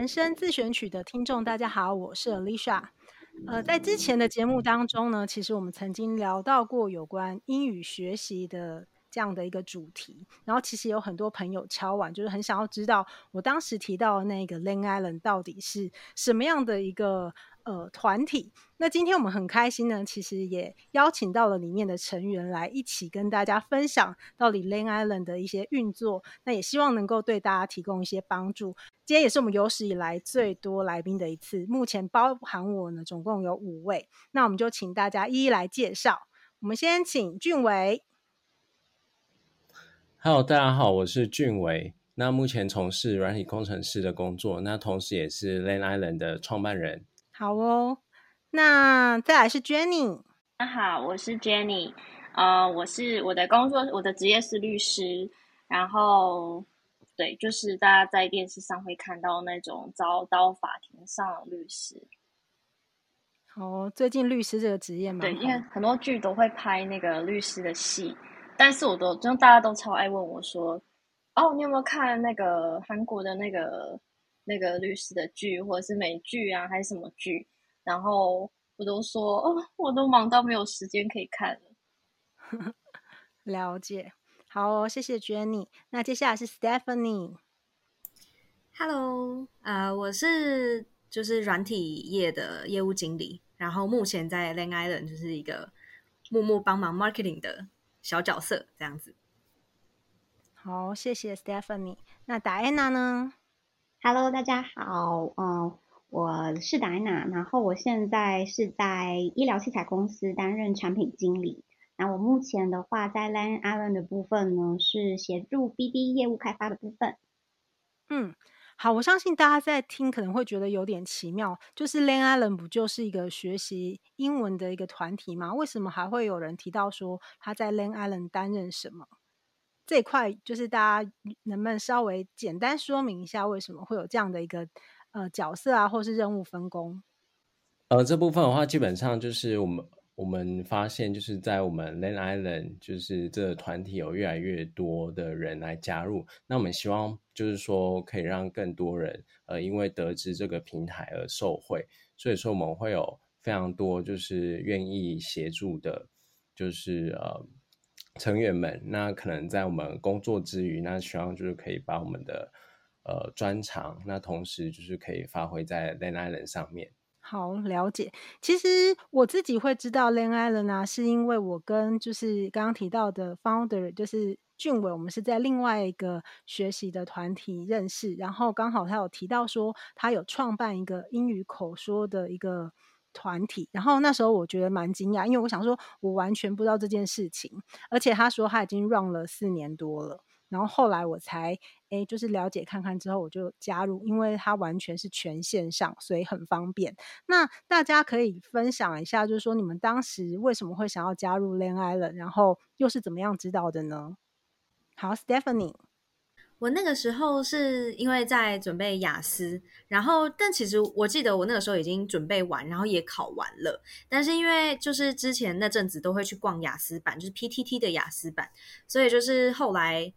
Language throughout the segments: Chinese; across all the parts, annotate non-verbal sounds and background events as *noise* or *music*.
人生自选曲的听众，大家好，我是 Alicia。呃，在之前的节目当中呢，其实我们曾经聊到过有关英语学习的这样的一个主题，然后其实有很多朋友敲碗，就是很想要知道我当时提到的那个 Lang Island 到底是什么样的一个。呃，团体。那今天我们很开心呢，其实也邀请到了里面的成员来一起跟大家分享到底 Lane Island 的一些运作。那也希望能够对大家提供一些帮助。今天也是我们有史以来最多来宾的一次，目前包含我呢，总共有五位。那我们就请大家一一来介绍。我们先请俊伟。Hello，大家好，我是俊伟。那目前从事软体工程师的工作，那同时也是 Lane Island 的创办人。好哦，那再来是 Jenny。大家好，我是 Jenny。呃，我是我的工作，我的职业是律师。然后，对，就是大家在电视上会看到那种遭到法庭上的律师。哦，最近律师这个职业嘛，对，因为很多剧都会拍那个律师的戏，但是我都就大家都超爱问我说：“哦，你有没有看那个韩国的那个？”那个律师的剧，或者是美剧啊，还是什么剧？然后我都说，哦，我都忙到没有时间可以看了。*laughs* 了解，好哦，谢谢 Jenny。那接下来是 Stephanie。Hello，呃，我是就是软体业的业务经理，然后目前在 Lang Island 就是一个默默帮忙 marketing 的小角色，这样子。好，谢谢 Stephanie。那 Diana 呢？Hello，大家好，嗯，我是达安娜，然后我现在是在医疗器材公司担任产品经理。那我目前的话，在 LAN Island 的部分呢，是协助 BD 业务开发的部分。嗯，好，我相信大家在听可能会觉得有点奇妙，就是 LAN Island 不就是一个学习英文的一个团体吗？为什么还会有人提到说他在 LAN Island 担任什么？这一块就是大家能不能稍微简单说明一下，为什么会有这样的一个呃角色啊，或是任务分工？呃，这部分的话，基本上就是我们我们发现，就是在我们 Lane Island，就是这个团体有越来越多的人来加入。那我们希望就是说，可以让更多人呃，因为得知这个平台而受惠。所以说，我们会有非常多就是愿意协助的，就是呃。成员们，那可能在我们工作之余，那希望就是可以把我们的呃专长，那同时就是可以发挥在 Lang Island 上面。好，了解。其实我自己会知道 Lang Island 啊，是因为我跟就是刚刚提到的 founder 就是俊伟，我们是在另外一个学习的团体认识，然后刚好他有提到说他有创办一个英语口说的一个。团体，然后那时候我觉得蛮惊讶，因为我想说，我完全不知道这件事情，而且他说他已经 run 了四年多了，然后后来我才诶，就是了解看看之后，我就加入，因为他完全是全线上，所以很方便。那大家可以分享一下，就是说你们当时为什么会想要加入恋爱了然后又是怎么样知道的呢？好，Stephanie。我那个时候是因为在准备雅思，然后但其实我记得我那个时候已经准备完，然后也考完了。但是因为就是之前那阵子都会去逛雅思版，就是 PTT 的雅思版，所以就是后来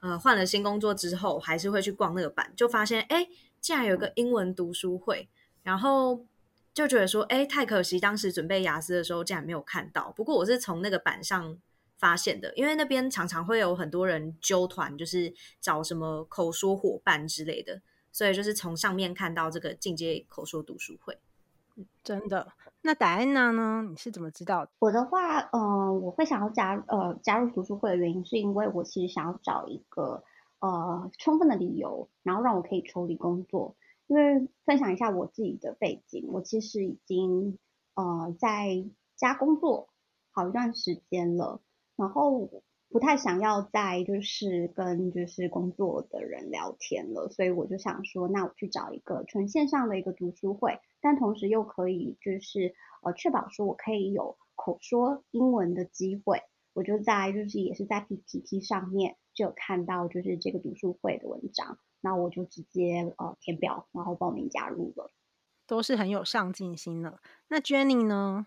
呃换了新工作之后，还是会去逛那个版，就发现哎，竟然有个英文读书会，然后就觉得说哎，太可惜，当时准备雅思的时候竟然没有看到。不过我是从那个版上。发现的，因为那边常常会有很多人纠团，就是找什么口说伙伴之类的，所以就是从上面看到这个进阶口说读书会。真的？那戴安娜呢？你是怎么知道的？我的话，嗯、呃，我会想要加呃加入读书会的原因，是因为我其实想要找一个呃充分的理由，然后让我可以抽离工作。因为分享一下我自己的背景，我其实已经呃在家工作好一段时间了。然后不太想要再就是跟就是工作的人聊天了，所以我就想说，那我去找一个纯线上的一个读书会，但同时又可以就是呃确保说我可以有口说英文的机会。我就在就是也是在 PPT 上面就有看到就是这个读书会的文章，那我就直接呃填表，然后报名加入了。都是很有上进心的。那 Jenny 呢？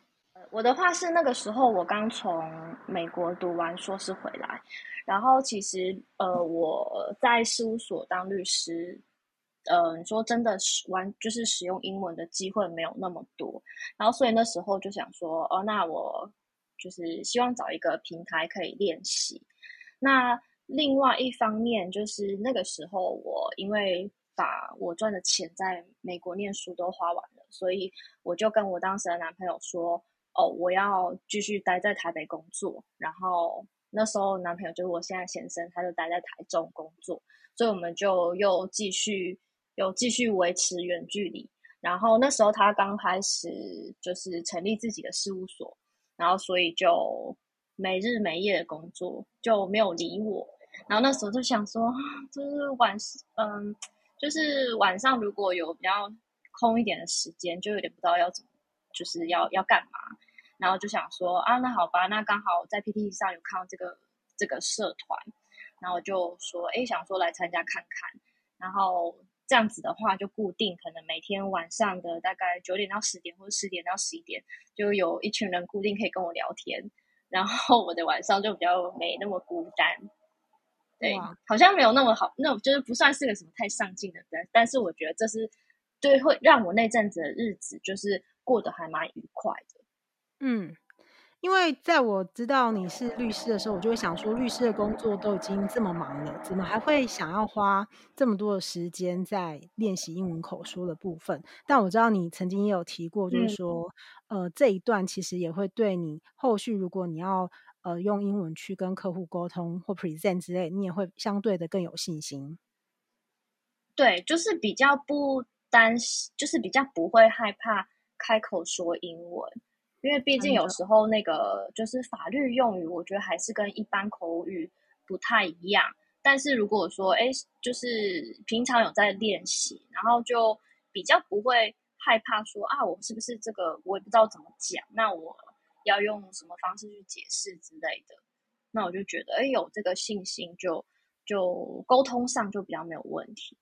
我的话是那个时候我刚从美国读完硕士回来，然后其实呃我在事务所当律师呃，你说真的是玩就是使用英文的机会没有那么多，然后所以那时候就想说，哦，那我就是希望找一个平台可以练习。那另外一方面就是那个时候我因为把我赚的钱在美国念书都花完了，所以我就跟我当时的男朋友说，哦，我要继续待在台北工作，然后。那时候男朋友就是我现在先生，他就待在台中工作，所以我们就又继续又继续维持远距离。然后那时候他刚开始就是成立自己的事务所，然后所以就没日没夜的工作，就没有理我。然后那时候就想说，就是晚嗯，就是晚上如果有比较空一点的时间，就有点不知道要怎么，就是要要干嘛。然后就想说啊，那好吧，那刚好在 PPT 上有看到这个这个社团，然后就说，哎，想说来参加看看。然后这样子的话，就固定可能每天晚上的大概九点到十点，或者十点到十一点，就有一群人固定可以跟我聊天。然后我的晚上就比较没那么孤单。对，好像没有那么好，那就是不算是个什么太上进的人，但是我觉得这是对会让我那阵子的日子就是过得还蛮愉快的。嗯，因为在我知道你是律师的时候，我就会想说，律师的工作都已经这么忙了，怎么还会想要花这么多的时间在练习英文口说的部分？但我知道你曾经也有提过，就是说，嗯、呃，这一段其实也会对你后续，如果你要呃用英文去跟客户沟通或 present 之类，你也会相对的更有信心。对，就是比较不担心，就是比较不会害怕开口说英文。因为毕竟有时候那个就是法律用语，我觉得还是跟一般口语不太一样。但是如果说，哎，就是平常有在练习，然后就比较不会害怕说啊，我是不是这个我也不知道怎么讲，那我要用什么方式去解释之类的。那我就觉得，哎，有这个信心就，就就沟通上就比较没有问题。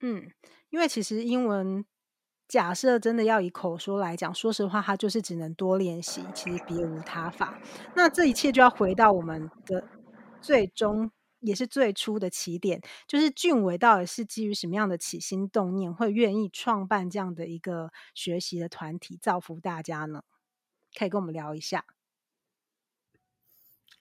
嗯，因为其实英文。假设真的要以口说来讲，说实话，他就是只能多练习，其实别无他法。那这一切就要回到我们的最终，也是最初的起点，就是俊伟到底是基于什么样的起心动念，会愿意创办这样的一个学习的团体，造福大家呢？可以跟我们聊一下。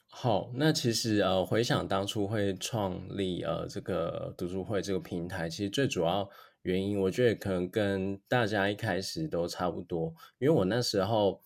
好，那其实呃，回想当初会创立呃这个读书会这个平台，其实最主要。原因我觉得可能跟大家一开始都差不多，因为我那时候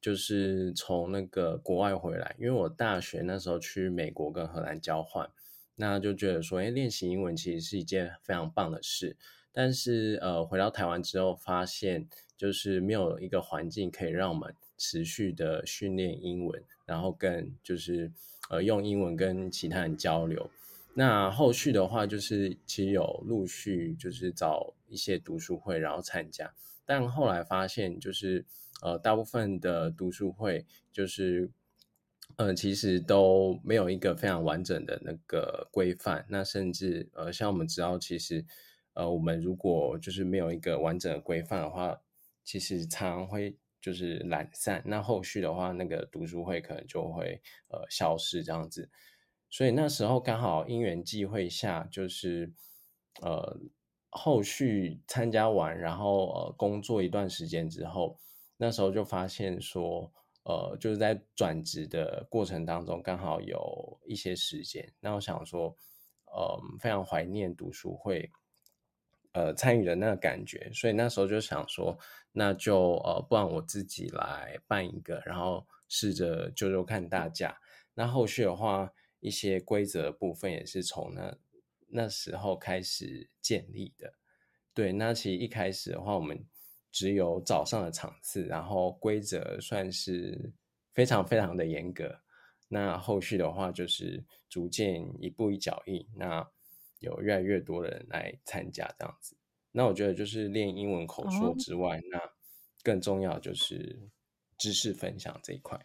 就是从那个国外回来，因为我大学那时候去美国跟荷兰交换，那就觉得说，哎，练习英文其实是一件非常棒的事。但是呃，回到台湾之后，发现就是没有一个环境可以让我们持续的训练英文，然后跟就是呃用英文跟其他人交流。那后续的话，就是其实有陆续就是找一些读书会，然后参加，但后来发现就是呃，大部分的读书会就是呃，其实都没有一个非常完整的那个规范。那甚至呃，像我们知道，其实呃，我们如果就是没有一个完整的规范的话，其实常常会就是懒散。那后续的话，那个读书会可能就会呃消失这样子。所以那时候刚好因缘际会下，就是呃后续参加完，然后呃工作一段时间之后，那时候就发现说，呃就是在转职的过程当中，刚好有一些时间，那我想说，呃非常怀念读书会，呃参与的那个感觉，所以那时候就想说，那就呃不然我自己来办一个，然后试着就就看大家，那后续的话。一些规则部分也是从那那时候开始建立的。对，那其实一开始的话，我们只有早上的场次，然后规则算是非常非常的严格。那后续的话，就是逐渐一步一脚印，那有越来越多的人来参加这样子。那我觉得就是练英文口说之外，哦、那更重要就是知识分享这一块。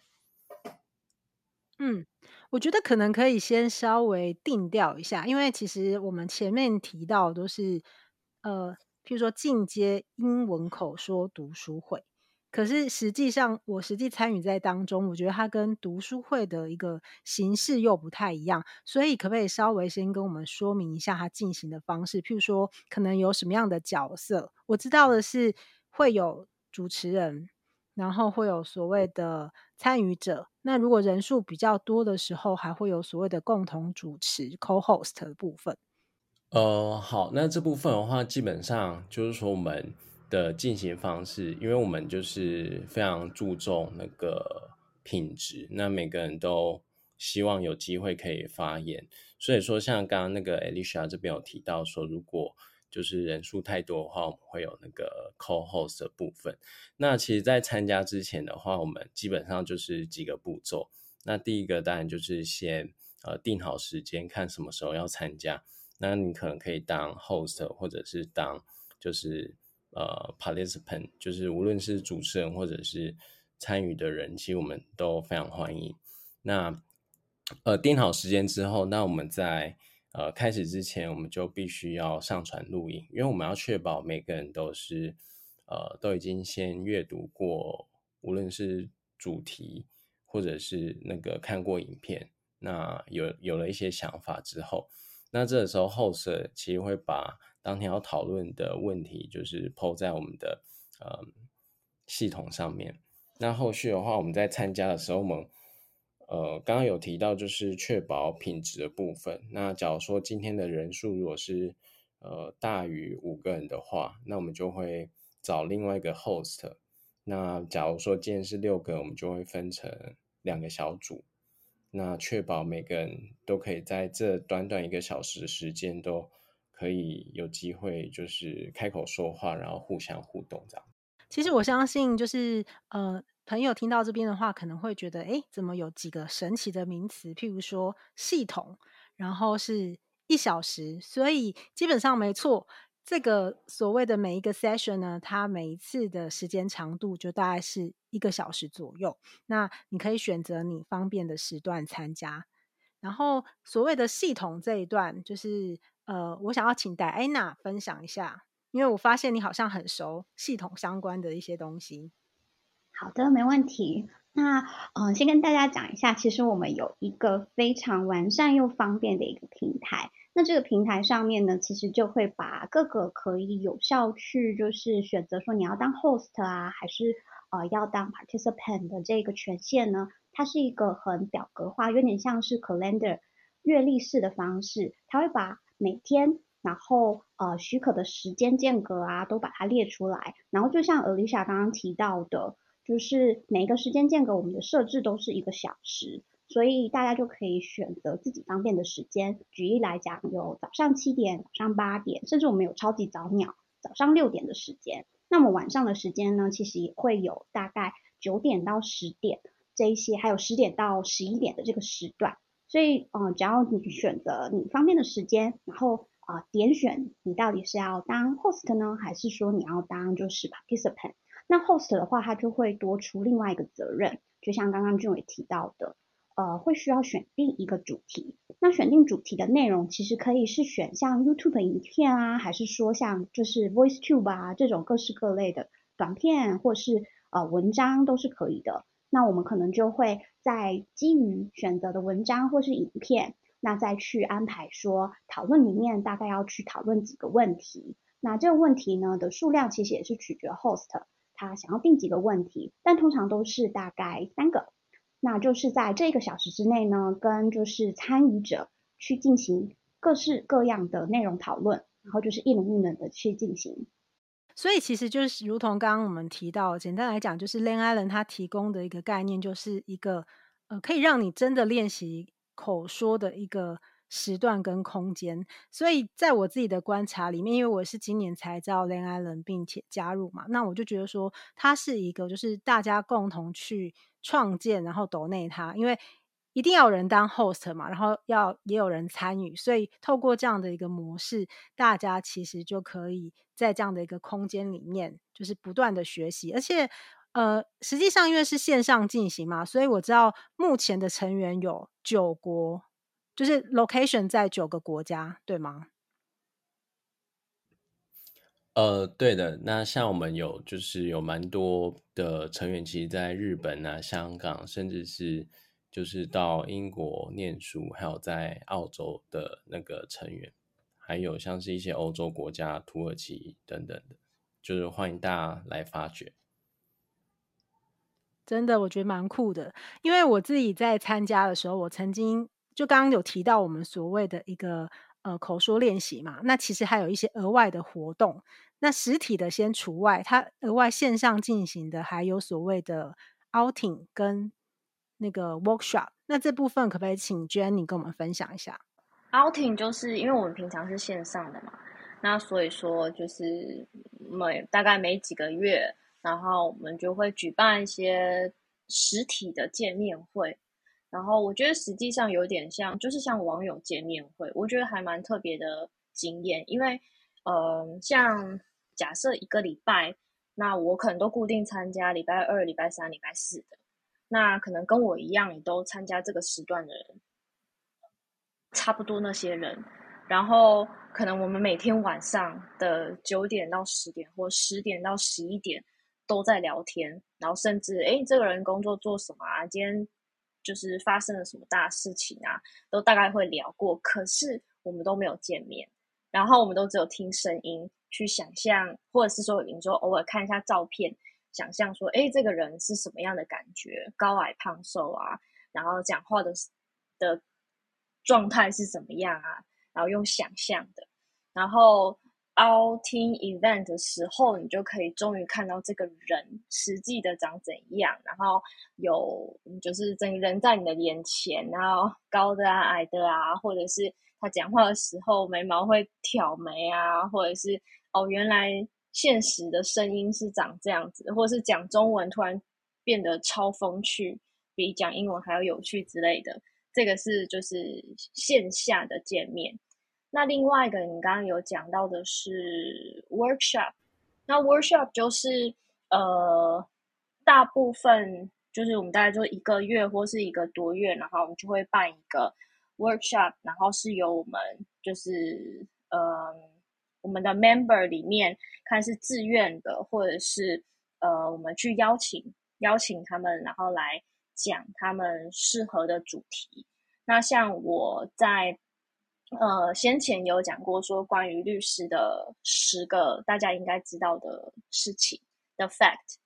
嗯。我觉得可能可以先稍微定调一下，因为其实我们前面提到都是，呃，譬如说进阶英文口说读书会，可是实际上我实际参与在当中，我觉得它跟读书会的一个形式又不太一样，所以可不可以稍微先跟我们说明一下它进行的方式？譬如说，可能有什么样的角色？我知道的是会有主持人，然后会有所谓的参与者。那如果人数比较多的时候，还会有所谓的共同主持 （co-host） 的部分。呃，好，那这部分的话，基本上就是说我们的进行方式，因为我们就是非常注重那个品质，那每个人都希望有机会可以发言，所以说像刚刚那个 Alicia 这边有提到说，如果就是人数太多的话，我们会有那个 co-host 的部分。那其实，在参加之前的话，我们基本上就是几个步骤。那第一个当然就是先呃定好时间，看什么时候要参加。那你可能可以当 host，或者是当就是呃 participant，就是无论是主持人或者是参与的人，其实我们都非常欢迎。那呃定好时间之后，那我们在呃开始之前，我们就必须要上传录影，因为我们要确保每个人都是呃都已经先阅读过，无论是主题或者是那个看过影片，那有有了一些想法之后。那这个时候，host 其实会把当天要讨论的问题，就是抛在我们的呃系统上面。那后续的话，我们在参加的时候，我们呃刚刚有提到，就是确保品质的部分。那假如说今天的人数如果是呃大于五个人的话，那我们就会找另外一个 host。那假如说今天是六个，我们就会分成两个小组。那确保每个人都可以在这短短一个小时的时间，都可以有机会就是开口说话，然后互相互动这样。其实我相信，就是呃，朋友听到这边的话，可能会觉得，诶，怎么有几个神奇的名词？譬如说系统，然后是一小时，所以基本上没错。这个所谓的每一个 session 呢，它每一次的时间长度就大概是一个小时左右。那你可以选择你方便的时段参加。然后所谓的系统这一段，就是呃，我想要请戴安娜分享一下，因为我发现你好像很熟系统相关的一些东西。好的，没问题。那嗯、呃，先跟大家讲一下，其实我们有一个非常完善又方便的一个平台。那这个平台上面呢，其实就会把各个可以有效去就是选择说你要当 host 啊，还是呃要当 participant 的这个权限呢，它是一个很表格化，有点像是 calendar 月历式的方式，它会把每天然后呃许可的时间间隔啊都把它列出来，然后就像 Alicia 刚刚提到的，就是每一个时间间隔我们的设置都是一个小时。所以大家就可以选择自己方便的时间。举例来讲，有早上七点、早上八点，甚至我们有超级早鸟，早上六点的时间。那么晚上的时间呢，其实也会有大概九点到十点这一些，还有十点到十一点的这个时段。所以，嗯、只要你选择你方便的时间，然后啊、点选你到底是要当 host 呢，还是说你要当就是 participant？那 host 的话，它就会多出另外一个责任，就像刚刚俊伟提到的。呃，会需要选定一个主题。那选定主题的内容，其实可以是选像 YouTube 的影片啊，还是说像就是 VoiceTube 啊这种各式各类的短片，或是呃文章都是可以的。那我们可能就会在基于选择的文章或是影片，那再去安排说讨论里面大概要去讨论几个问题。那这个问题呢的数量其实也是取决 host 他想要定几个问题，但通常都是大概三个。那就是在这一个小时之内呢，跟就是参与者去进行各式各样的内容讨论，然后就是一轮一轮的去进行。所以其实就是如同刚刚我们提到，简单来讲，就是 LangIsland 它提供的一个概念，就是一个呃可以让你真的练习口说的一个时段跟空间。所以在我自己的观察里面，因为我是今年才知道 LangIsland 并且加入嘛，那我就觉得说它是一个就是大家共同去。创建，然后 donate 它，因为一定要有人当 host 嘛，然后要也有人参与，所以透过这样的一个模式，大家其实就可以在这样的一个空间里面，就是不断的学习。而且，呃，实际上因为是线上进行嘛，所以我知道目前的成员有九国，就是 location 在九个国家，对吗？呃，对的。那像我们有就是有蛮多的成员，其实在日本啊、香港，甚至是就是到英国念书，还有在澳洲的那个成员，还有像是一些欧洲国家、土耳其等等的，就是欢迎大家来发掘。真的，我觉得蛮酷的，因为我自己在参加的时候，我曾经就刚刚有提到我们所谓的一个。呃，口说练习嘛，那其实还有一些额外的活动。那实体的先除外，它额外线上进行的还有所谓的 outing 跟那个 workshop。那这部分可不可以请 Jenny 跟我们分享一下？outing 就是因为我们平常是线上的嘛，那所以说就是每大概每几个月，然后我们就会举办一些实体的见面会。然后我觉得实际上有点像，就是像网友见面会，我觉得还蛮特别的经验。因为，呃，像假设一个礼拜，那我可能都固定参加礼拜二、礼拜三、礼拜四的。那可能跟我一样，也都参加这个时段的人，差不多那些人。然后可能我们每天晚上的九点到十点，或十点到十一点都在聊天。然后甚至，哎，这个人工作做什么啊？今天。就是发生了什么大事情啊，都大概会聊过，可是我们都没有见面，然后我们都只有听声音去想象，或者是说，你说偶尔看一下照片，想象说，哎，这个人是什么样的感觉，高矮胖瘦啊，然后讲话的的状态是怎么样啊，然后用想象的，然后。Outing event 的时候，你就可以终于看到这个人实际的长怎样，然后有就是整个人在你的眼前，然后高的啊、矮的啊，或者是他讲话的时候眉毛会挑眉啊，或者是哦，原来现实的声音是长这样子，或者是讲中文突然变得超风趣，比讲英文还要有趣之类的，这个是就是线下的见面。那另外一个，你刚刚有讲到的是 workshop，那 workshop 就是呃，大部分就是我们大概就一个月或是一个多月，然后我们就会办一个 workshop，然后是由我们就是呃我们的 member 里面看是自愿的，或者是呃我们去邀请邀请他们，然后来讲他们适合的主题。那像我在。呃，先前有讲过说关于律师的十个大家应该知道的事情的 fact，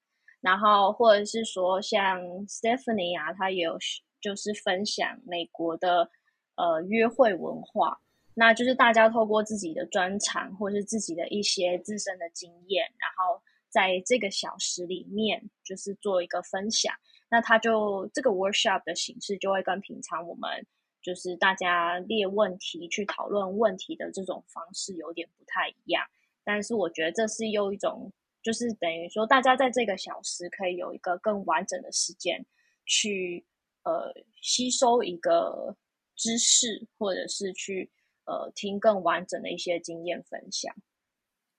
然后或者是说像 Stephanie 啊，她也有就是分享美国的呃约会文化，那就是大家透过自己的专长或是自己的一些自身的经验，然后在这个小时里面就是做一个分享，那他就这个 workshop 的形式就会跟平常我们。就是大家列问题去讨论问题的这种方式有点不太一样，但是我觉得这是又一种，就是等于说大家在这个小时可以有一个更完整的时间去呃吸收一个知识，或者是去呃听更完整的一些经验分享。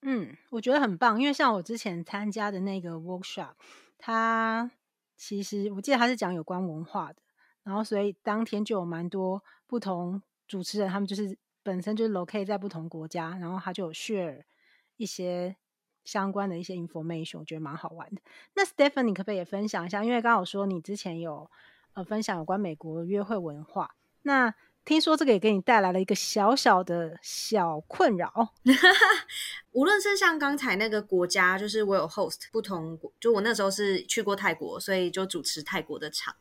嗯，我觉得很棒，因为像我之前参加的那个 workshop，它其实我记得它是讲有关文化的。然后，所以当天就有蛮多不同主持人，他们就是本身就是 locate 在不同国家，然后他就有 share 一些相关的一些 information，我觉得蛮好玩的。那 Stephanie，你可不可以也分享一下？因为刚好说你之前有呃分享有关美国约会文化，那听说这个也给你带来了一个小小的小困扰。*laughs* 无论是像刚才那个国家，就是我有 host 不同，就我那时候是去过泰国，所以就主持泰国的场。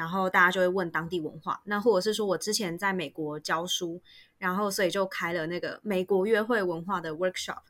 然后大家就会问当地文化，那或者是说我之前在美国教书，然后所以就开了那个美国约会文化的 workshop。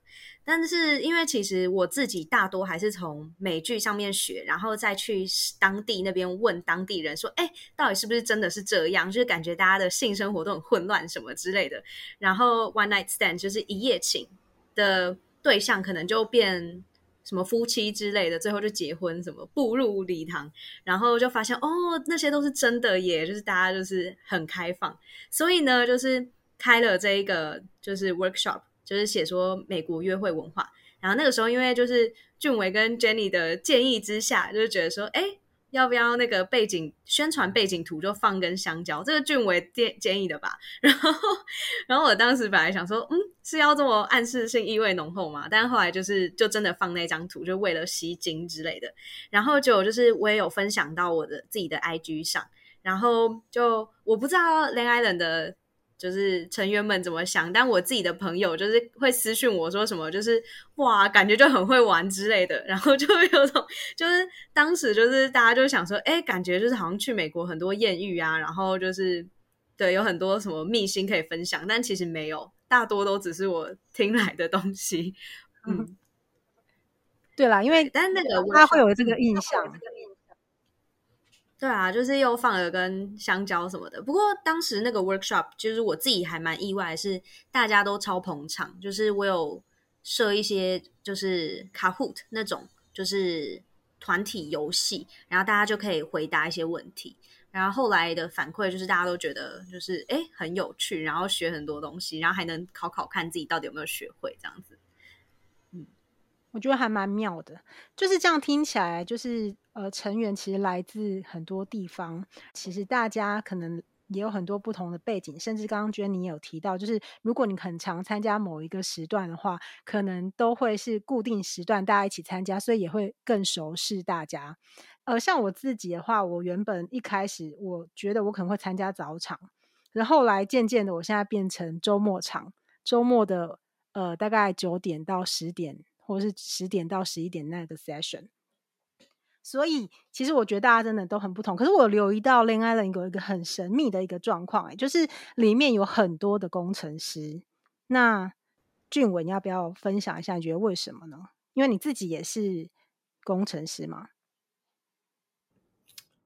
但是因为其实我自己大多还是从美剧上面学，然后再去当地那边问当地人说：“哎，到底是不是真的是这样？”就是感觉大家的性生活都很混乱什么之类的。然后 one night stand 就是一夜情的对象，可能就变。什么夫妻之类的，最后就结婚，什么步入礼堂，然后就发现哦，那些都是真的耶，就是大家就是很开放，所以呢，就是开了这一个就是 workshop，就是写说美国约会文化。然后那个时候，因为就是俊伟跟 Jenny 的建议之下，就是觉得说，哎。要不要那个背景宣传背景图就放根香蕉？这个俊伟建建议的吧。*laughs* 然后，然后我当时本来想说，嗯，是要这么暗示性意味浓厚嘛？但后来就是就真的放那张图，就为了吸睛之类的。然后就就是我也有分享到我的自己的 IG 上，然后就我不知道 Lenniel 的。就是成员们怎么想，但我自己的朋友就是会私讯我说什么，就是哇，感觉就很会玩之类的，然后就会有种，就是当时就是大家就想说，哎，感觉就是好像去美国很多艳遇啊，然后就是对，有很多什么秘辛可以分享，但其实没有，大多都只是我听来的东西。嗯，*laughs* 对啦，因为但那个他会有这个印象。对啊，就是又放了根香蕉什么的。不过当时那个 workshop，就是我自己还蛮意外，是大家都超捧场。就是我有设一些就是 Kahoot 那种，就是团体游戏，然后大家就可以回答一些问题。然后后来的反馈就是大家都觉得就是诶很有趣，然后学很多东西，然后还能考考看自己到底有没有学会这样子。我觉得还蛮妙的，就是这样听起来，就是呃，成员其实来自很多地方，其实大家可能也有很多不同的背景，甚至刚刚 Jenny 也有提到，就是如果你很常参加某一个时段的话，可能都会是固定时段大家一起参加，所以也会更熟悉大家。呃，像我自己的话，我原本一开始我觉得我可能会参加早场，然后来渐渐的，我现在变成周末场，周末的呃大概九点到十点。或是十点到十一点那个 session，所以其实我觉得大家真的都很不同。可是我留意到恋爱人有一个很神秘的一个状况，哎，就是里面有很多的工程师。那俊文，要不要分享一下？你觉得为什么呢？因为你自己也是工程师嘛。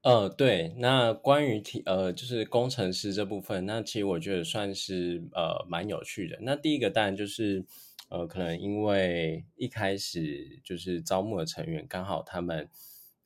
呃，对。那关于提呃，就是工程师这部分，那其实我觉得算是呃蛮有趣的。那第一个当然就是。呃，可能因为一开始就是招募的成员刚好他们，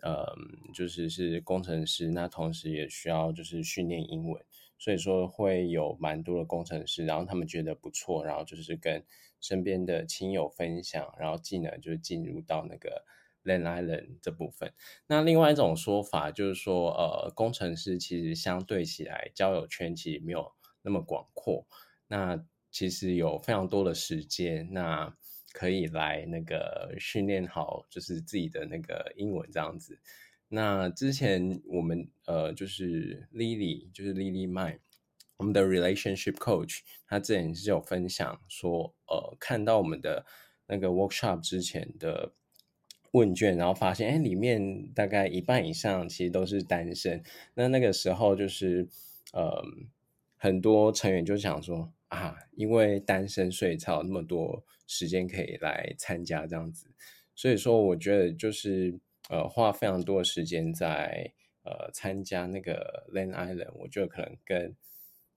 呃，就是是工程师，那同时也需要就是训练英文，所以说会有蛮多的工程师，然后他们觉得不错，然后就是跟身边的亲友分享，然后进而就进入到那个 Lang Island 这部分。那另外一种说法就是说，呃，工程师其实相对起来交友圈其实没有那么广阔，那。其实有非常多的时间，那可以来那个训练好，就是自己的那个英文这样子。那之前我们呃，就是 Lily，就是 Lily Mai，我们的 relationship coach，他之前是有分享说，呃，看到我们的那个 workshop 之前的问卷，然后发现，哎，里面大概一半以上其实都是单身。那那个时候就是，呃，很多成员就想说。啊，因为单身，所以才有那么多时间可以来参加这样子。所以说，我觉得就是呃，花非常多的时间在呃参加那个 Lang Island，我觉得可能跟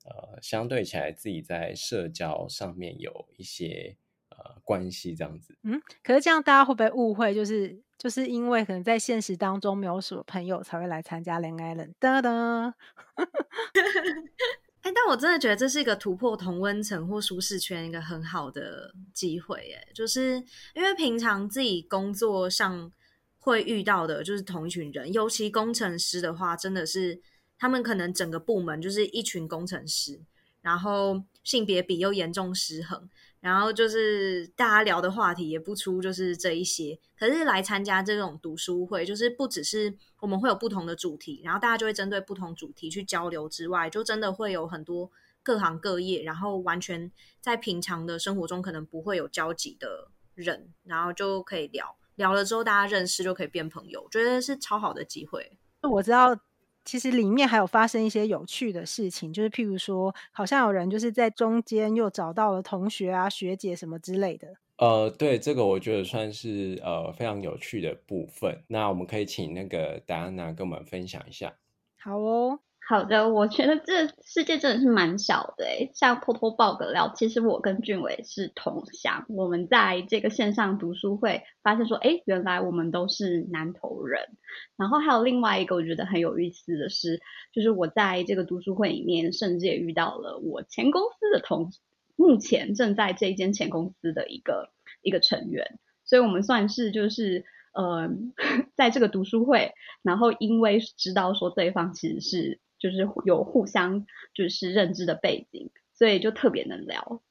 呃相对起来自己在社交上面有一些呃关系这样子。嗯，可是这样大家会不会误会？就是就是因为可能在现实当中没有什么朋友，才会来参加 Lang Island。哒哒。*laughs* 哎，但我真的觉得这是一个突破同温层或舒适圈一个很好的机会。哎，就是因为平常自己工作上会遇到的就是同一群人，尤其工程师的话，真的是他们可能整个部门就是一群工程师，然后性别比又严重失衡。然后就是大家聊的话题也不出就是这一些，可是来参加这种读书会，就是不只是我们会有不同的主题，然后大家就会针对不同主题去交流之外，就真的会有很多各行各业，然后完全在平常的生活中可能不会有交集的人，然后就可以聊聊了之后，大家认识就可以变朋友，觉得是超好的机会。我知道。其实里面还有发生一些有趣的事情，就是譬如说，好像有人就是在中间又找到了同学啊、学姐什么之类的。呃，对，这个我觉得算是呃非常有趣的部分。那我们可以请那个戴安娜跟我们分享一下。好哦。好的，我觉得这世界真的是蛮小的诶，像偷偷爆个料，其实我跟俊伟是同乡，我们在这个线上读书会发现说，诶，原来我们都是南投人。然后还有另外一个我觉得很有意思的是，就是我在这个读书会里面，甚至也遇到了我前公司的同，目前正在这一间前公司的一个一个成员，所以我们算是就是呃，*laughs* 在这个读书会，然后因为知道说对方其实是。就是有互相就是认知的背景，所以就特别能聊。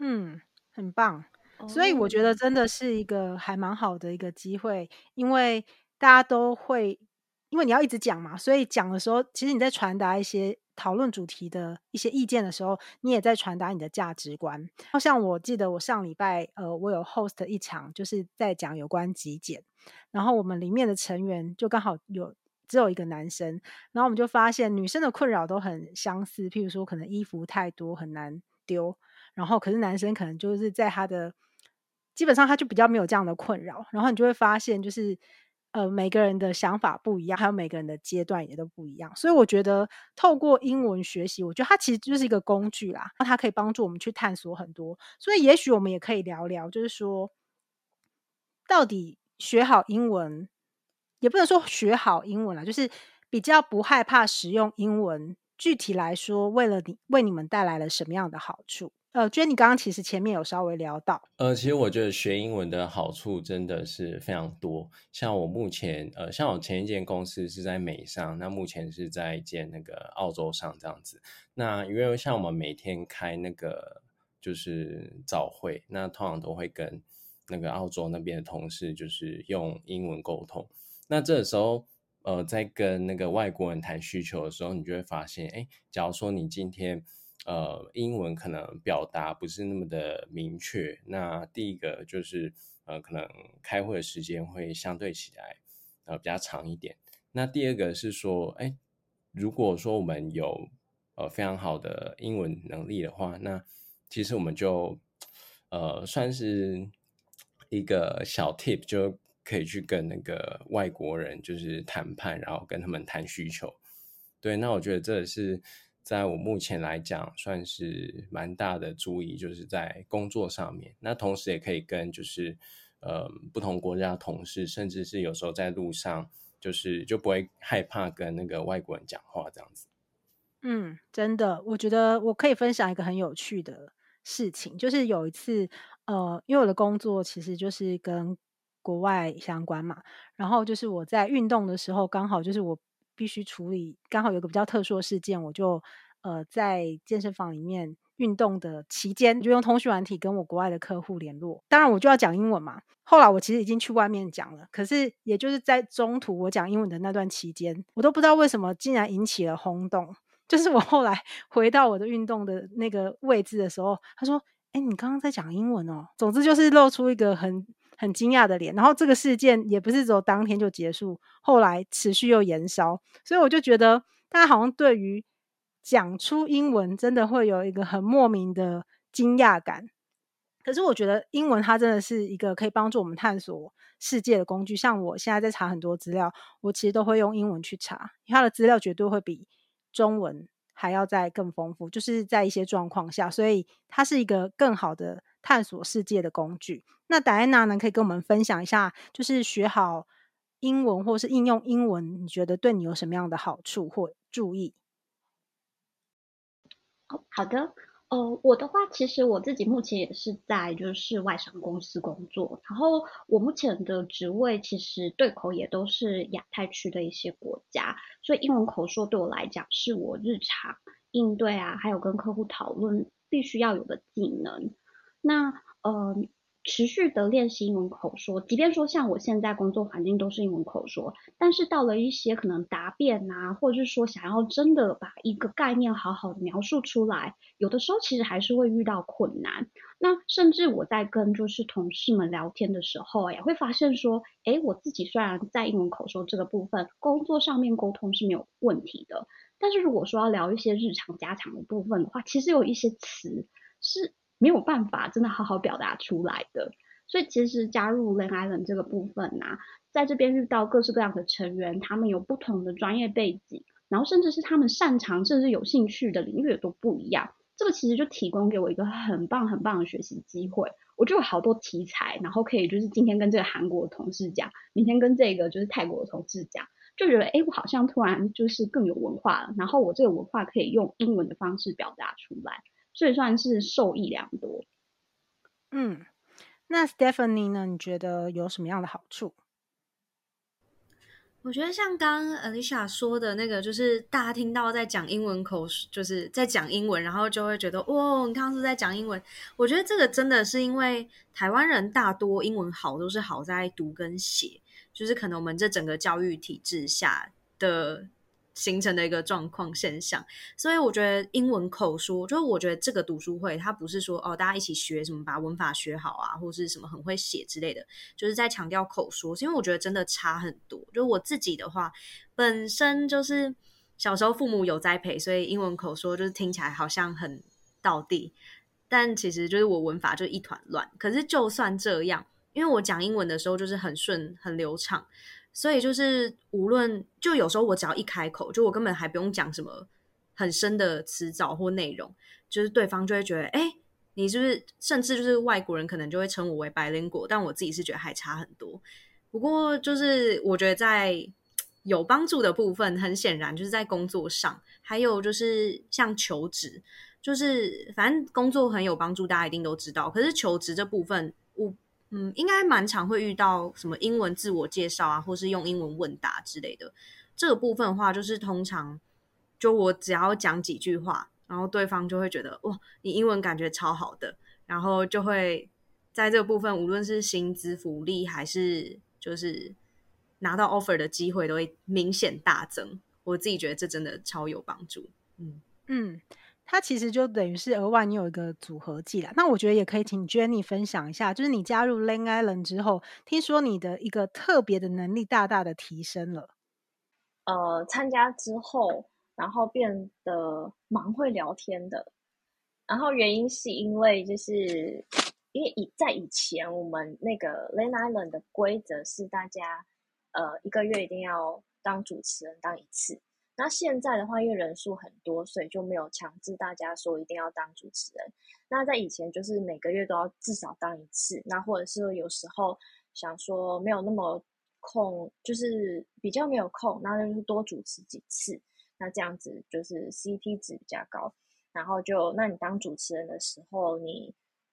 嗯，很棒。所以我觉得真的是一个还蛮好的一个机会，因为大家都会，因为你要一直讲嘛，所以讲的时候，其实你在传达一些讨论主题的一些意见的时候，你也在传达你的价值观。好像我记得我上礼拜，呃，我有 host 一场，就是在讲有关极简，然后我们里面的成员就刚好有只有一个男生，然后我们就发现女生的困扰都很相似，譬如说可能衣服太多很难丢，然后可是男生可能就是在他的基本上他就比较没有这样的困扰，然后你就会发现，就是呃每个人的想法不一样，还有每个人的阶段也都不一样。所以我觉得透过英文学习，我觉得它其实就是一个工具啦，它可以帮助我们去探索很多。所以也许我们也可以聊聊，就是说到底学好英文，也不能说学好英文啦，就是比较不害怕使用英文。具体来说，为了你为你们带来了什么样的好处？呃，觉得你刚刚其实前面有稍微聊到，呃，其实我觉得学英文的好处真的是非常多。像我目前，呃，像我前一间公司是在美商，那目前是在一间那个澳洲商这样子。那因为像我们每天开那个就是早会，那通常都会跟那个澳洲那边的同事就是用英文沟通。那这个时候，呃，在跟那个外国人谈需求的时候，你就会发现，哎，假如说你今天。呃，英文可能表达不是那么的明确。那第一个就是，呃，可能开会的时间会相对起来，呃，比较长一点。那第二个是说，哎，如果说我们有呃非常好的英文能力的话，那其实我们就呃算是一个小 tip，就可以去跟那个外国人就是谈判，然后跟他们谈需求。对，那我觉得这是。在我目前来讲，算是蛮大的注意，就是在工作上面。那同时也可以跟就是呃不同国家的同事，甚至是有时候在路上，就是就不会害怕跟那个外国人讲话这样子。嗯，真的，我觉得我可以分享一个很有趣的事情，就是有一次，呃，因为我的工作其实就是跟国外相关嘛，然后就是我在运动的时候，刚好就是我。必须处理，刚好有个比较特殊的事件，我就呃在健身房里面运动的期间，就用通讯软体跟我国外的客户联络。当然，我就要讲英文嘛。后来我其实已经去外面讲了，可是也就是在中途我讲英文的那段期间，我都不知道为什么竟然引起了轰动。就是我后来回到我的运动的那个位置的时候，他说：“哎，你刚刚在讲英文哦。”总之就是露出一个很。很惊讶的脸，然后这个事件也不是只有当天就结束，后来持续又延烧，所以我就觉得大家好像对于讲出英文真的会有一个很莫名的惊讶感。可是我觉得英文它真的是一个可以帮助我们探索世界的工具。像我现在在查很多资料，我其实都会用英文去查，它的资料绝对会比中文还要再更丰富，就是在一些状况下，所以它是一个更好的。探索世界的工具。那戴安娜呢？可以跟我们分享一下，就是学好英文或是应用英文，你觉得对你有什么样的好处或注意？好的，呃，我的话，其实我自己目前也是在就是外商公司工作，然后我目前的职位其实对口也都是亚太区的一些国家，所以英文口说对我来讲是我日常应对啊，还有跟客户讨论必须要有的技能。那呃，持续的练习英文口说，即便说像我现在工作环境都是英文口说，但是到了一些可能答辩啊，或者是说想要真的把一个概念好好的描述出来，有的时候其实还是会遇到困难。那甚至我在跟就是同事们聊天的时候，也会发现说，诶，我自己虽然在英文口说这个部分工作上面沟通是没有问题的，但是如果说要聊一些日常家常的部分的话，其实有一些词是。没有办法真的好好表达出来的，所以其实加入 Lang Island 这个部分啊，在这边遇到各式各样的成员，他们有不同的专业背景，然后甚至是他们擅长甚至有兴趣的领域都不一样。这个其实就提供给我一个很棒很棒的学习机会。我就有好多题材，然后可以就是今天跟这个韩国同事讲，明天跟这个就是泰国的同事讲，就觉得诶，我好像突然就是更有文化了。然后我这个文化可以用英文的方式表达出来。所以算是受益良多。嗯，那 Stephanie 呢？你觉得有什么样的好处？我觉得像刚 Alicia 说的那个，就是大家听到在讲英文口，就是在讲英文，然后就会觉得哦，你刚刚是在讲英文。我觉得这个真的是因为台湾人大多英文好都是好在读跟写，就是可能我们这整个教育体制下的。形成的一个状况现象，所以我觉得英文口说，就是我觉得这个读书会，它不是说哦，大家一起学什么，把文法学好啊，或是什么很会写之类的，就是在强调口说，因为我觉得真的差很多。就我自己的话，本身就是小时候父母有栽培，所以英文口说就是听起来好像很道地，但其实就是我文法就一团乱。可是就算这样，因为我讲英文的时候就是很顺、很流畅。所以就是无论就有时候我只要一开口，就我根本还不用讲什么很深的词藻或内容，就是对方就会觉得，哎，你是不是？甚至就是外国人可能就会称我为 bilingual，但我自己是觉得还差很多。不过就是我觉得在有帮助的部分，很显然就是在工作上，还有就是像求职，就是反正工作很有帮助，大家一定都知道。可是求职这部分，我。嗯，应该蛮常会遇到什么英文自我介绍啊，或是用英文问答之类的。这个部分的话，就是通常就我只要讲几句话，然后对方就会觉得哇，你英文感觉超好的，然后就会在这个部分，无论是薪资福利还是就是拿到 offer 的机会，都会明显大增。我自己觉得这真的超有帮助。嗯嗯。它其实就等于是额外，你有一个组合技啦。那我觉得也可以请 Jenny 分享一下，就是你加入 Lang Island 之后，听说你的一个特别的能力大大的提升了。呃，参加之后，然后变得蛮会聊天的。然后原因是因为就是因为以在以前我们那个 Lang Island 的规则是大家呃一个月一定要当主持人当一次。那现在的话，因为人数很多，所以就没有强制大家说一定要当主持人。那在以前，就是每个月都要至少当一次。那或者是有时候想说没有那么空，就是比较没有空，那就是多主持几次。那这样子就是 CP 值比较高。然后就，那你当主持人的时候，你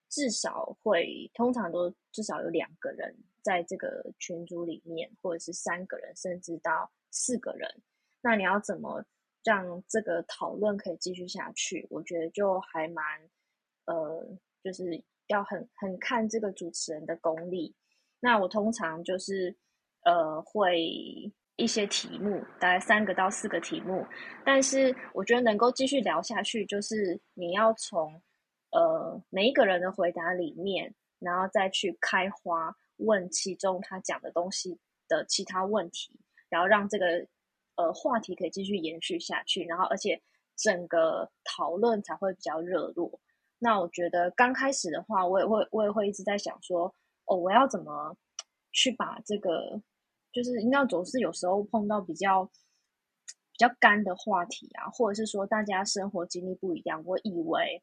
至少会通常都至少有两个人在这个群组里面，或者是三个人，甚至到四个人。那你要怎么让这个讨论可以继续下去？我觉得就还蛮，呃，就是要很很看这个主持人的功力。那我通常就是呃会一些题目，大概三个到四个题目，但是我觉得能够继续聊下去，就是你要从呃每一个人的回答里面，然后再去开花问其中他讲的东西的其他问题，然后让这个。呃，话题可以继续延续下去，然后而且整个讨论才会比较热络。那我觉得刚开始的话，我也会我也会一直在想说，哦，我要怎么去把这个，就是应该总是有时候碰到比较比较干的话题啊，或者是说大家生活经历不一样，我以为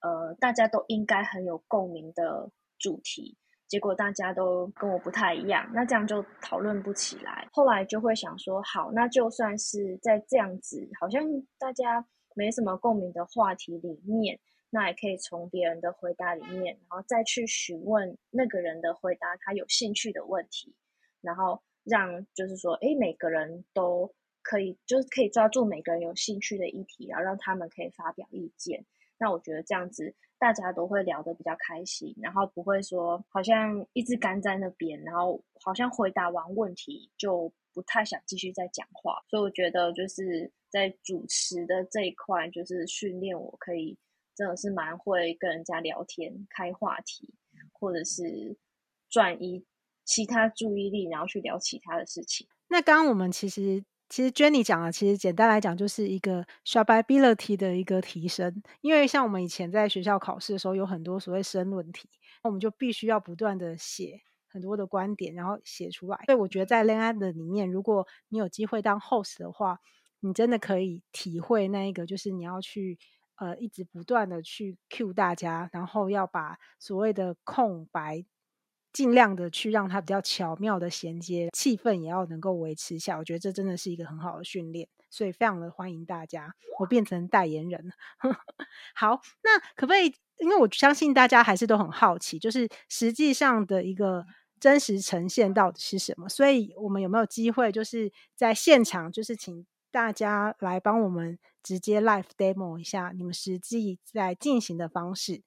呃大家都应该很有共鸣的主题。结果大家都跟我不太一样，那这样就讨论不起来。后来就会想说，好，那就算是在这样子好像大家没什么共鸣的话题里面，那也可以从别人的回答里面，然后再去询问那个人的回答他有兴趣的问题，然后让就是说，哎，每个人都可以，就是可以抓住每个人有兴趣的议题，然后让他们可以发表意见。那我觉得这样子。大家都会聊得比较开心，然后不会说好像一直干在那边，然后好像回答完问题就不太想继续再讲话。所以我觉得就是在主持的这一块，就是训练我可以真的是蛮会跟人家聊天、开话题，或者是转移其他注意力，然后去聊其他的事情。那刚刚我们其实。其实 Jenny 讲了，其实简单来讲就是一个 sharpability 的一个提升。因为像我们以前在学校考试的时候，有很多所谓申论题，我们就必须要不断的写很多的观点，然后写出来。所以我觉得在 l e n n 的里面，如果你有机会当 host 的话，你真的可以体会那一个，就是你要去呃一直不断的去 cue 大家，然后要把所谓的空白。尽量的去让它比较巧妙的衔接，气氛也要能够维持下。我觉得这真的是一个很好的训练，所以非常的欢迎大家。我变成代言人了。*laughs* 好，那可不可以？因为我相信大家还是都很好奇，就是实际上的一个真实呈现到底是什么。所以，我们有没有机会，就是在现场，就是请大家来帮我们直接 live demo 一下你们实际在进行的方式？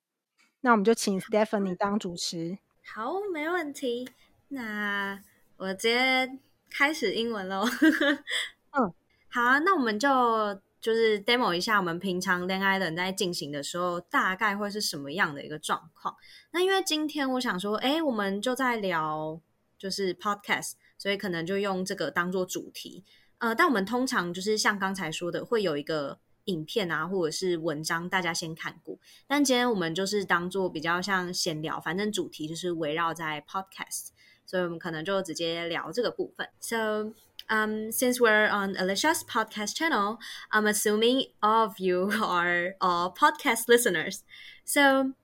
那我们就请 Stephanie 当主持。好，没问题。那我直接开始英文喽。*laughs* 嗯，好啊，那我们就。就是 demo 一下我们平常恋爱的人在进行的时候，大概会是什么样的一个状况。那因为今天我想说，哎，我们就在聊就是 podcast，所以可能就用这个当做主题。呃，但我们通常就是像刚才说的，会有一个影片啊，或者是文章，大家先看过。但今天我们就是当做比较像闲聊，反正主题就是围绕在 podcast，所以我们可能就直接聊这个部分。So Um, since we're on Alicia's podcast channel, I'm assuming all of you are all podcast listeners. So,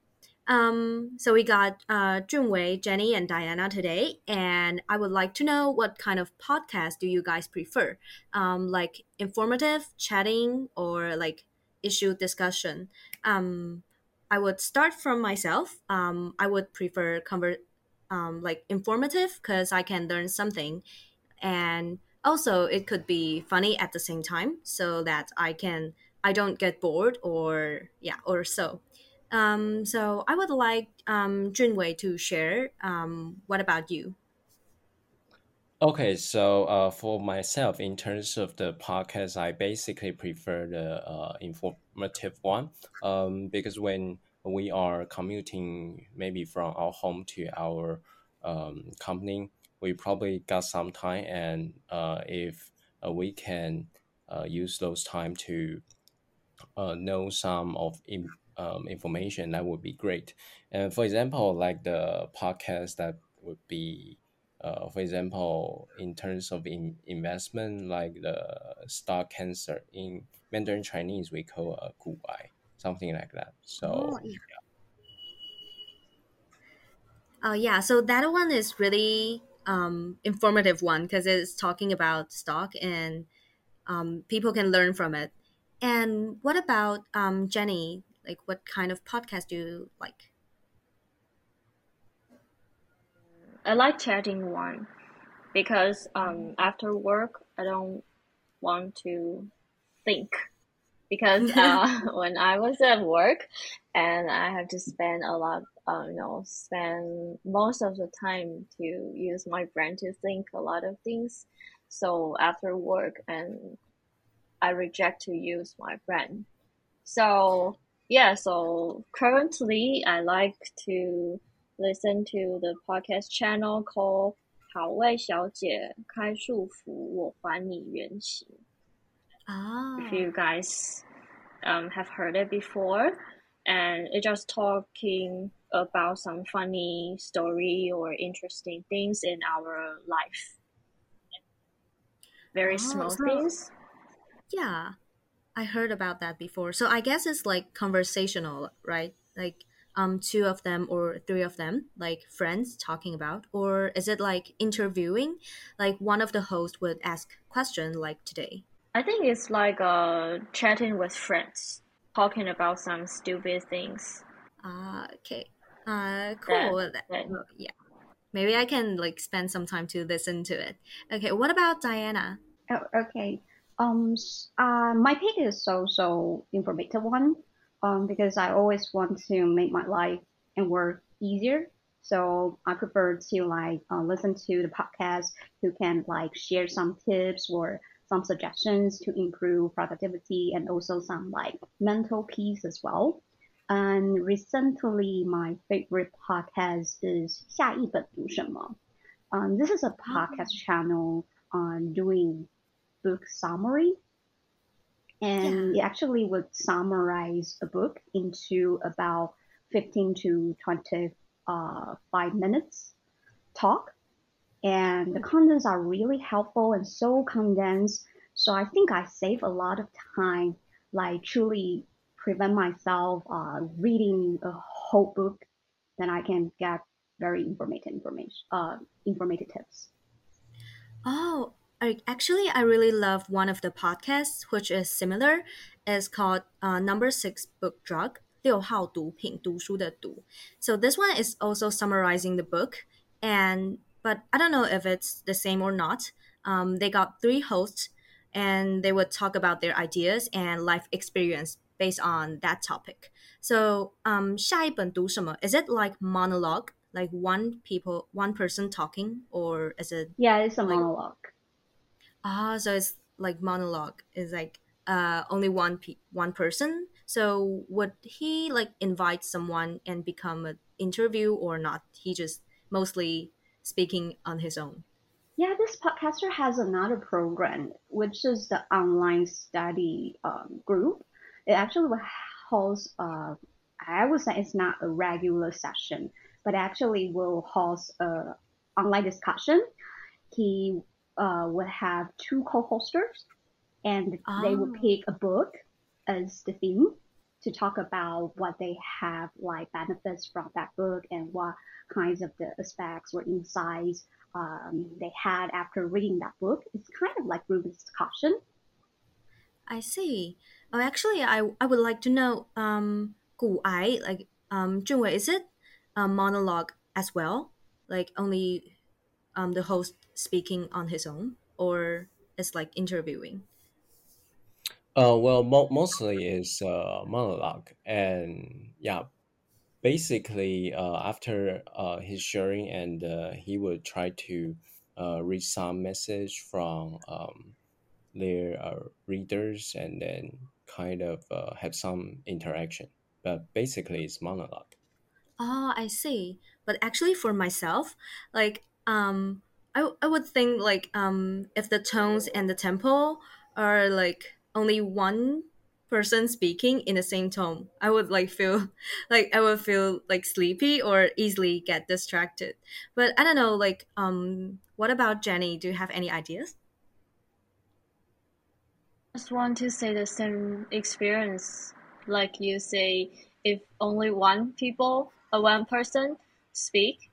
um, so we got uh, Junwei, Jenny, and Diana today, and I would like to know what kind of podcast do you guys prefer? Um, like informative, chatting, or like issue discussion? Um, I would start from myself. Um, I would prefer convert, um, like informative because I can learn something, and also it could be funny at the same time so that i can i don't get bored or yeah or so um, so i would like um, junwei to share um, what about you? Okay so uh, for myself in terms of the podcast i basically prefer the uh, informative one. Um, because when we are commuting maybe from our home to our um, company we probably got some time and uh, if uh, we can uh, use those time to uh, know some of um, information that would be great and for example like the podcast that would be uh, for example in terms of in investment like the stock cancer in mandarin chinese we call a uh, something like that so oh, yeah. Oh yeah, so that one is really um, informative one because it's talking about stock and um, people can learn from it. And what about um, Jenny? Like, what kind of podcast do you like? I like chatting one because um, after work I don't want to think because *laughs* uh, *laughs* when I was at work and I have to spend a lot uh, you know, spend most of the time to use my brain to think a lot of things. So after work, and I reject to use my brain. So yeah, so currently I like to listen to the podcast channel called 好味小姐开束缚，我还你原形. Oh. If you guys um, have heard it before, and it just talking about some funny story or interesting things in our life. Very oh, small so, things. Yeah, I heard about that before. So I guess it's like conversational, right? Like um two of them or three of them, like friends talking about, or is it like interviewing? Like one of the hosts would ask question like today. I think it's like uh chatting with friends, talking about some stupid things. Ah, uh, okay. Uh, cool. Yeah, yeah. yeah. Maybe I can like spend some time to listen to it. Okay. What about Diana? Oh, okay. Um, uh, my pick is also informative one. Um, because I always want to make my life and work easier. So I prefer to like uh, listen to the podcast who can like share some tips or some suggestions to improve productivity and also some like mental peace as well. And recently, my favorite podcast is 下一本读什么? Um, this is a podcast channel on doing book summary. And yeah. it actually would summarize a book into about 15 to 25 uh, minutes talk. And the contents are really helpful and so condensed. So I think I save a lot of time, like truly prevent myself uh, reading a whole book, then I can get very informative information, uh, informative tips. Oh, I, actually, I really love one of the podcasts which is similar. It's called uh, Number Six Book Drug. 六号毒品，读书的读. So this one is also summarizing the book, and but I don't know if it's the same or not. Um, they got three hosts, and they would talk about their ideas and life experience based on that topic. So, um, 下一本读什么? Is it like monologue, like one people, one person talking, or is it? Yeah, it's a like, monologue. Ah, so it's like monologue. Is like uh only one pe- one person. So would he like invite someone and become an interview or not? He just mostly speaking on his own. Yeah, this podcaster has another program, which is the online study um, group. It actually will host, uh, I would say it's not a regular session, but actually will host a online discussion. He uh, would have two co-hosters, and oh. they would pick a book as the theme to talk about what they have like benefits from that book and what kinds of the aspects or insights um, they had after reading that book. It's kind of like group discussion. I see. Oh, actually, I I would like to know um, 骨癌 like um, Junwei, is it a monologue as well? Like only um, the host speaking on his own, or it's like interviewing? Uh, well, mo- mostly is uh, monologue, and yeah, basically uh, after uh, his sharing, and uh, he would try to uh, read some message from um, their uh, readers, and then kind of uh, have some interaction. But basically, it's monologue. Oh, I see. But actually, for myself, like um, I I would think like um, if the tones and the tempo are like only one person speaking in the same tone i would like feel *laughs* like i would feel like sleepy or easily get distracted. But i don't know like um what about jenny? Do you have any ideas? I just want to say the same experience. Like you say if only one people or one person speak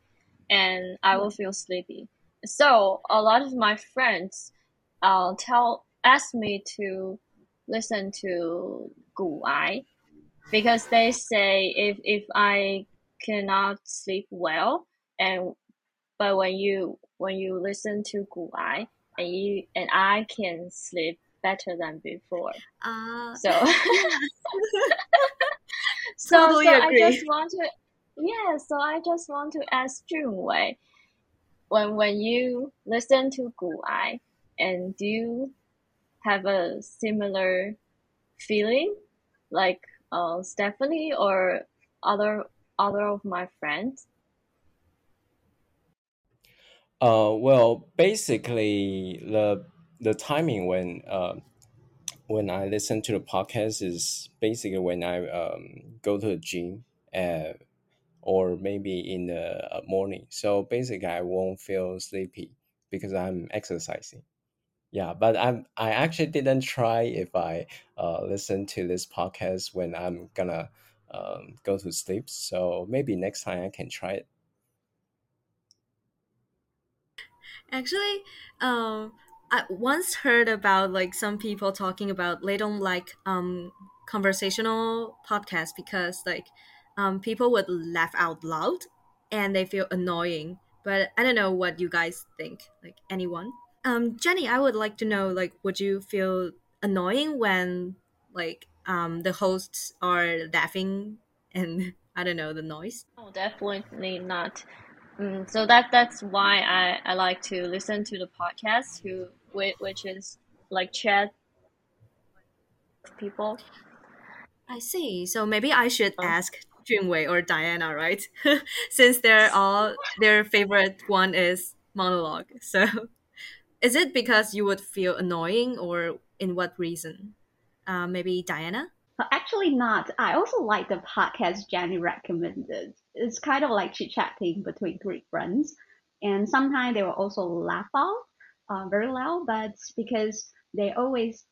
and I will feel sleepy. So a lot of my friends uh, tell ask me to listen to guai because they say if if I cannot sleep well and but when you when you listen to guai and you and I can sleep better than before. Uh, *laughs* *laughs* so so, totally so I just want to yeah, so I just want to ask Junwei when when you listen to 古癌 and do you have a similar feeling like uh, Stephanie or other other of my friends? Uh, well, basically the the timing when uh, when I listen to the podcast is basically when I um, go to the gym uh, or maybe in the uh, morning. So basically, I won't feel sleepy because I'm exercising. Yeah but i'm i actually didn't try if i uh, listen to this podcast when i'm gonna um, go to sleep. So maybe next time i can try it. Actually um i once heard about like some people talking about they don't like um conversational podcasts because like um people would laugh out loud and they feel annoying but i don't know what you guys think like anyone um, Jenny, I would like to know, like, would you feel annoying when, like, um, the hosts are laughing and *laughs* I don't know the noise? Oh, definitely not. Mm, so that that's why I, I like to listen to the podcast, who which is like chat people. I see. So maybe I should oh. ask Junwei or Diana, right? *laughs* Since they're all their favorite one is monologue. So *laughs* is it because you would feel annoying or in what reason? Uh, maybe Diana? Actually, not. I also like the podcast Jenny recommended. It's kind of like chit chatting between three friends. And sometimes they will also laugh out uh, very loud, but because they always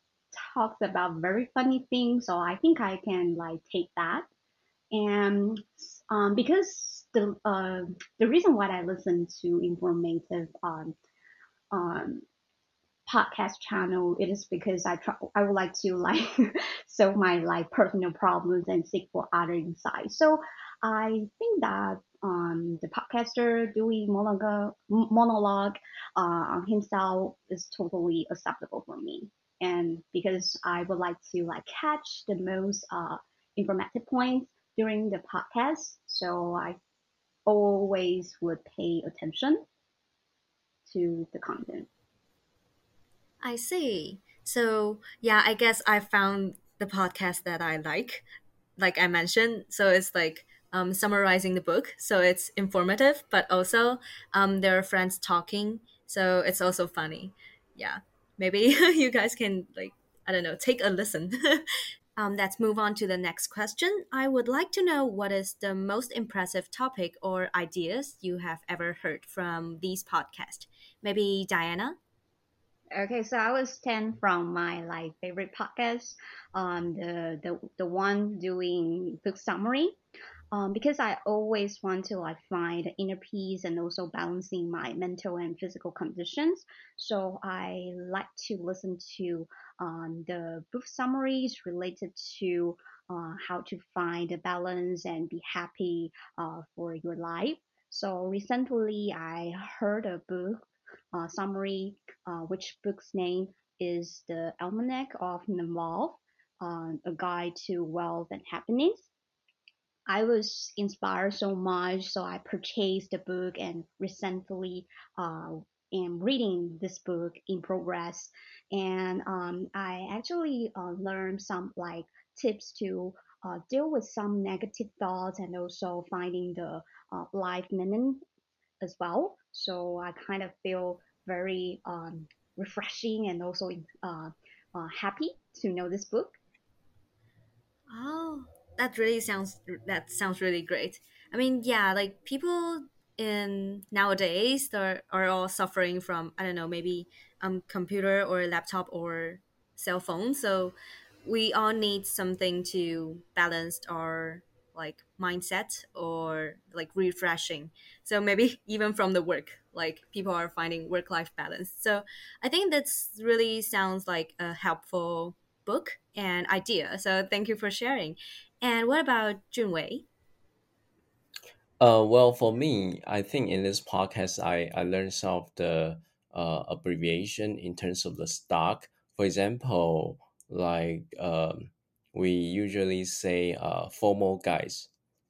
talk about very funny things, so I think I can like take that. And um, because the uh, the reason why I listen to informative um, um, podcast channel, it is because I try, I would like to like *laughs* solve my like personal problems and seek for other insights. So I think that um, the podcaster doing monologue, monologue uh, himself is totally acceptable for me. And because I would like to like catch the most uh, informative points during the podcast, so I always would pay attention to the content. I see. So yeah, I guess I found the podcast that I like, like I mentioned. So it's like um, summarizing the book, so it's informative, but also um, there are friends talking, so it's also funny. Yeah, maybe *laughs* you guys can like I don't know, take a listen. *laughs* um, let's move on to the next question. I would like to know what is the most impressive topic or ideas you have ever heard from these podcasts. Maybe Diana. Okay, so I will stand from my like favorite podcast, um, the the the one doing book summary, um, because I always want to like find inner peace and also balancing my mental and physical conditions. So I like to listen to um the book summaries related to uh, how to find a balance and be happy uh, for your life. So recently I heard a book uh, summary, uh, which book's name is The Almanac of Naval, uh, A Guide to Wealth and Happiness. I was inspired so much, so I purchased the book and recently uh, am reading this book in progress. And um, I actually uh, learned some like tips to uh, deal with some negative thoughts and also finding the uh, life meaning as well. So I kind of feel very um, refreshing and also uh, uh, happy to know this book. Oh, that really sounds that sounds really great. I mean, yeah, like people in nowadays are, are all suffering from I don't know maybe um computer or laptop or cell phone. So we all need something to balance our like mindset or like refreshing. So maybe *laughs* even from the work like people are finding work life balance. So i think that's really sounds like a helpful book and idea. So thank you for sharing. And what about junwei uh, well, for me, I think in this podcast, I, I learned some of the uh, abbreviation in terms of the stock. For example, like um, we usually say uh, FOMO guys,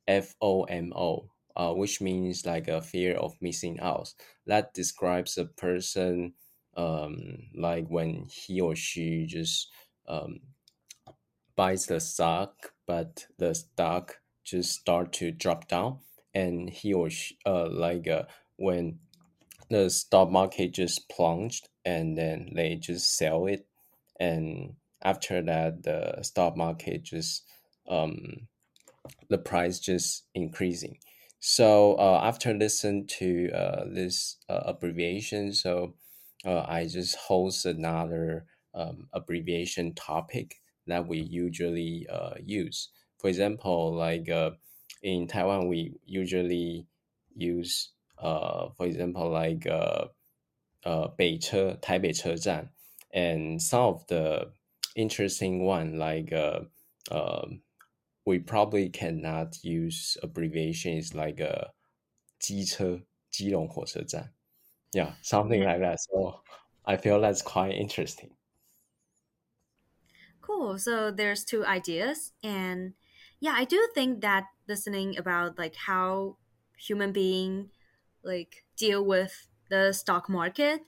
F O M O, uh, which means like a fear of missing out. That describes a person um, like when he or she just um, buys the stock, but the stock just start to drop down, and he or she uh, like uh, when the stock market just plunged, and then they just sell it, and after that the stock market just um the price just increasing. So uh, after listen to uh, this uh, abbreviation so uh, i just host another um, abbreviation topic that we usually uh, use. For example like uh, in taiwan we usually use uh, for example like uh, uh, 北车台北车站 and some of the interesting one like uh, uh, we probably cannot use abbreviations like uh, 机车基隆火车站 yeah something like that so I feel that's quite interesting cool so there's two ideas and yeah I do think that listening about like how human being like deal with the stock market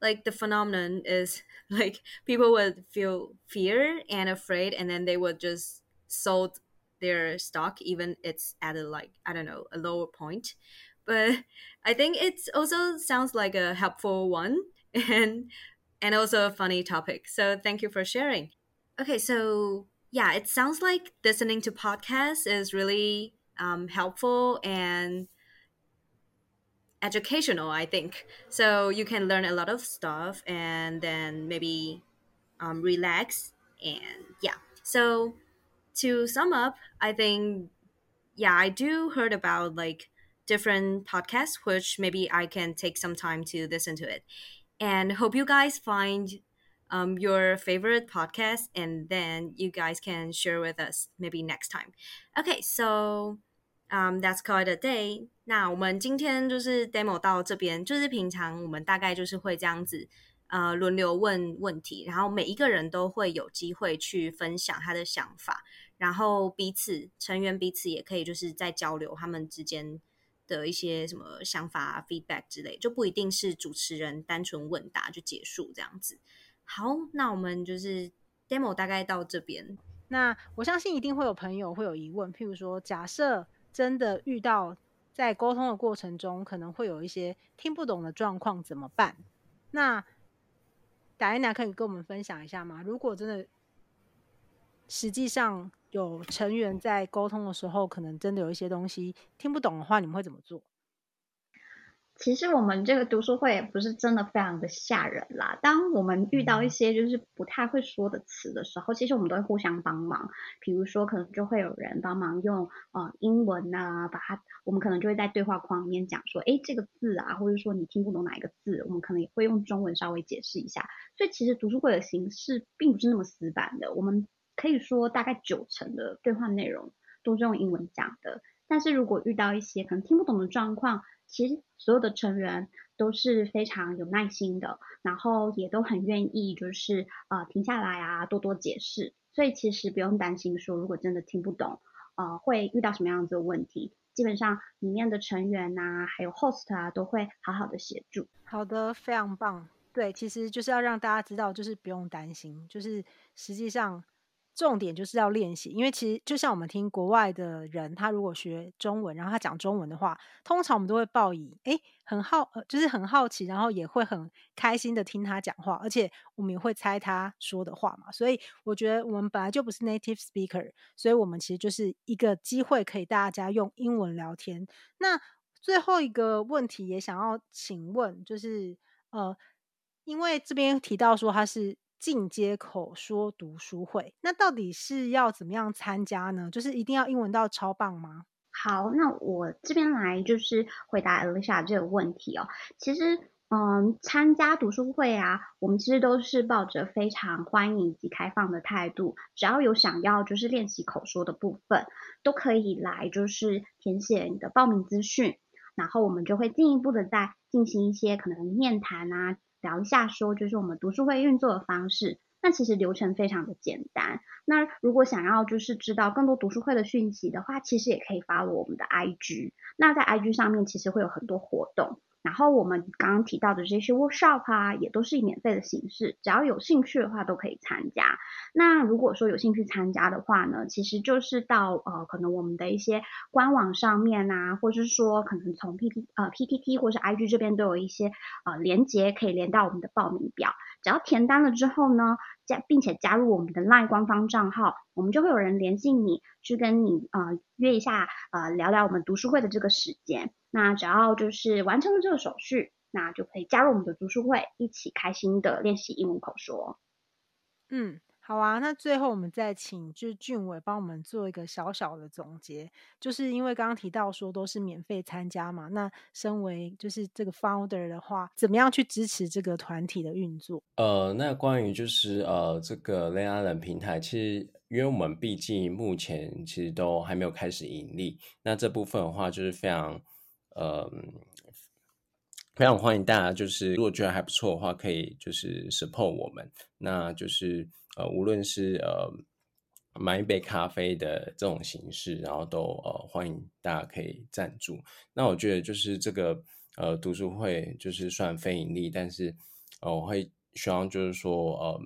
like the phenomenon is *laughs* like people would feel fear and afraid and then they would just sold their stock even it's at a like i don't know a lower point. But *laughs* i think it also sounds like a helpful one *laughs* and and also a funny topic. So thank you for sharing. Okay so yeah it sounds like listening to podcasts is really um, helpful and educational i think. So you can learn a lot of stuff and then maybe um, relax and yeah. So to sum up i think yeah i do heard about like different podcasts which maybe i can take some time to listen to it. And hope you guys find um, your favorite podcast and then you guys can share with us maybe next time okay so、um,，That's called a day。那我们今天就是 demo 到这边，就是平常我们大概就是会这样子，呃，轮流问问题，然后每一个人都会有机会去分享他的想法，然后彼此成员彼此也可以就是在交流他们之间的一些什么想法、feedback 之类，就不一定是主持人单纯问答就结束这样子。好，那我们就是 demo 大概到这边。那我相信一定会有朋友会有疑问，譬如说，假设真的遇到在沟通的过程中可能会有一些听不懂的状况，怎么办？那 Diana 可以跟我们分享一下吗？如果真的实际上有成员在沟通的时候，可能真的有一些东西听不懂的话，你们会怎么做？其实我们这个读书会也不是真的非常的吓人啦。当我们遇到一些就是不太会说的词的时候，其实我们都会互相帮忙。比如说，可能就会有人帮忙用呃英文啊，把它，我们可能就会在对话框里面讲说，哎，这个字啊，或者说你听不懂哪一个字，我们可能也会用中文稍微解释一下。所以其实读书会的形式并不是那么死板的，我们可以说大概九成的对话内容都是用英文讲的。但是如果遇到一些可能听不懂的状况，其实所有的成员都是非常有耐心的，然后也都很愿意，就是呃停下来啊，多多解释。所以其实不用担心说，如果真的听不懂，呃，会遇到什么样子的问题，基本上里面的成员呐、啊，还有 host 啊，都会好好的协助。好的，非常棒。对，其实就是要让大家知道，就是不用担心，就是实际上。重点就是要练习，因为其实就像我们听国外的人，他如果学中文，然后他讲中文的话，通常我们都会报以诶很好，就是很好奇，然后也会很开心的听他讲话，而且我们也会猜他说的话嘛。所以我觉得我们本来就不是 native speaker，所以我们其实就是一个机会，可以大家用英文聊天。那最后一个问题也想要请问，就是呃，因为这边提到说他是。进阶口说读书会，那到底是要怎么样参加呢？就是一定要英文到超棒吗？好，那我这边来就是回答 Alicia 这个问题哦。其实，嗯，参加读书会啊，我们其实都是抱着非常欢迎以及开放的态度，只要有想要就是练习口说的部分，都可以来就是填写你的报名资讯，然后我们就会进一步的再进行一些可能面谈啊。聊一下，说就是我们读书会运作的方式。那其实流程非常的简单。那如果想要就是知道更多读书会的讯息的话，其实也可以发我们的 IG。那在 IG 上面其实会有很多活动。然后我们刚刚提到的这些 workshop 啊，也都是以免费的形式，只要有兴趣的话都可以参加。那如果说有兴趣参加的话呢，其实就是到呃可能我们的一些官网上面啊，或者是说可能从 P T 呃 P T T 或是 I G 这边都有一些呃连接可以连到我们的报名表。只要填单了之后呢，加并且加入我们的 LINE 官方账号，我们就会有人联系你，去跟你呃约一下呃聊聊我们读书会的这个时间。那只要就是完成了这个手续，那就可以加入我们的读书会，一起开心的练习英文口说。嗯。好啊，那最后我们再请就是俊伟帮我们做一个小小的总结，就是因为刚刚提到说都是免费参加嘛，那身为就是这个 founder 的话，怎么样去支持这个团体的运作？呃，那关于就是呃这个 Island 平台，其实因为我们毕竟目前其实都还没有开始盈利，那这部分的话就是非常呃非常欢迎大家，就是如果觉得还不错的话，可以就是 support 我们，那就是。呃，无论是呃买一杯咖啡的这种形式，然后都呃欢迎大家可以赞助。那我觉得就是这个呃读书会就是算非盈利，但是呃我会希望就是说呃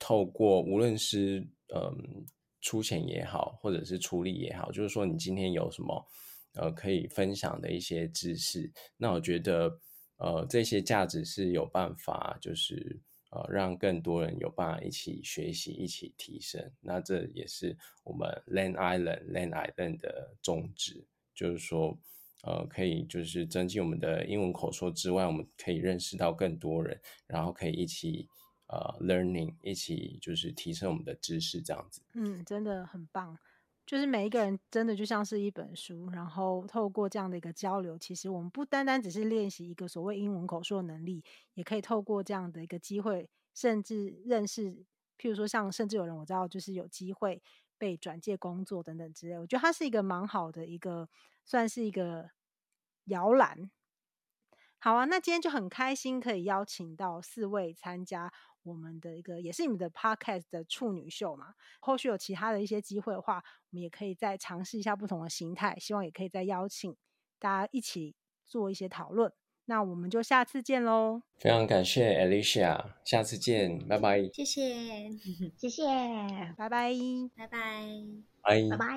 透过无论是呃出钱也好，或者是出力也好，就是说你今天有什么呃可以分享的一些知识，那我觉得呃这些价值是有办法就是。呃，让更多人有办法一起学习、一起提升，那这也是我们 Land Island Land Island 的宗旨，就是说，呃，可以就是增进我们的英文口说之外，我们可以认识到更多人，然后可以一起呃 learning，一起就是提升我们的知识，这样子。嗯，真的很棒。就是每一个人真的就像是一本书，然后透过这样的一个交流，其实我们不单单只是练习一个所谓英文口说的能力，也可以透过这样的一个机会，甚至认识，譬如说像甚至有人我知道就是有机会被转介工作等等之类。我觉得它是一个蛮好的一个，算是一个摇篮。好啊，那今天就很开心可以邀请到四位参加我们的一个，也是你们的 podcast 的处女秀嘛。后续有其他的一些机会的话，我们也可以再尝试一下不同的形态，希望也可以再邀请大家一起做一些讨论。那我们就下次见喽！非常感谢 Alicia，下次见，拜拜。谢谢，谢谢，拜拜，拜拜，拜拜拜。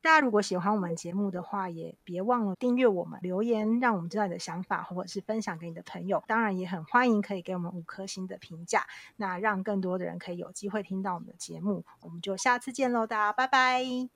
大家如果喜欢我们节目的话，也别忘了订阅我们、留言，让我们知道你的想法，或者是分享给你的朋友。当然，也很欢迎可以给我们五颗星的评价，那让更多的人可以有机会听到我们的节目。我们就下次见喽，大家拜拜。